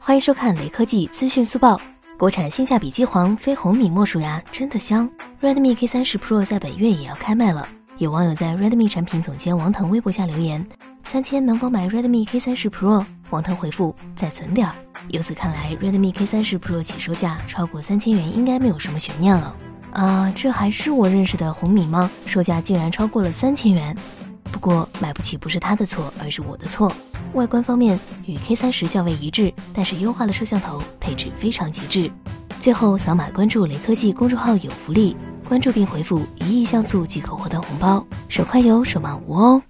欢迎收看雷科技资讯速报。国产性价比机皇非红米莫属呀，真的香。Redmi K 三十 Pro 在本月也要开卖了。有网友在 Redmi 产品总监王腾微博下留言：“三千能否买 Redmi K 三十 Pro？” 王腾回复：“再存点儿。”由此看来，Redmi K 三十 Pro 起售价超过三千元应该没有什么悬念了。啊，这还是我认识的红米吗？售价竟然超过了三千元。不过买不起不是他的错，而是我的错。外观方面与 K 三十较为一致，但是优化了摄像头，配置非常极致。最后扫码关注雷科技公众号有福利，关注并回复一亿像素即可获得红包，手快有，手慢无哦。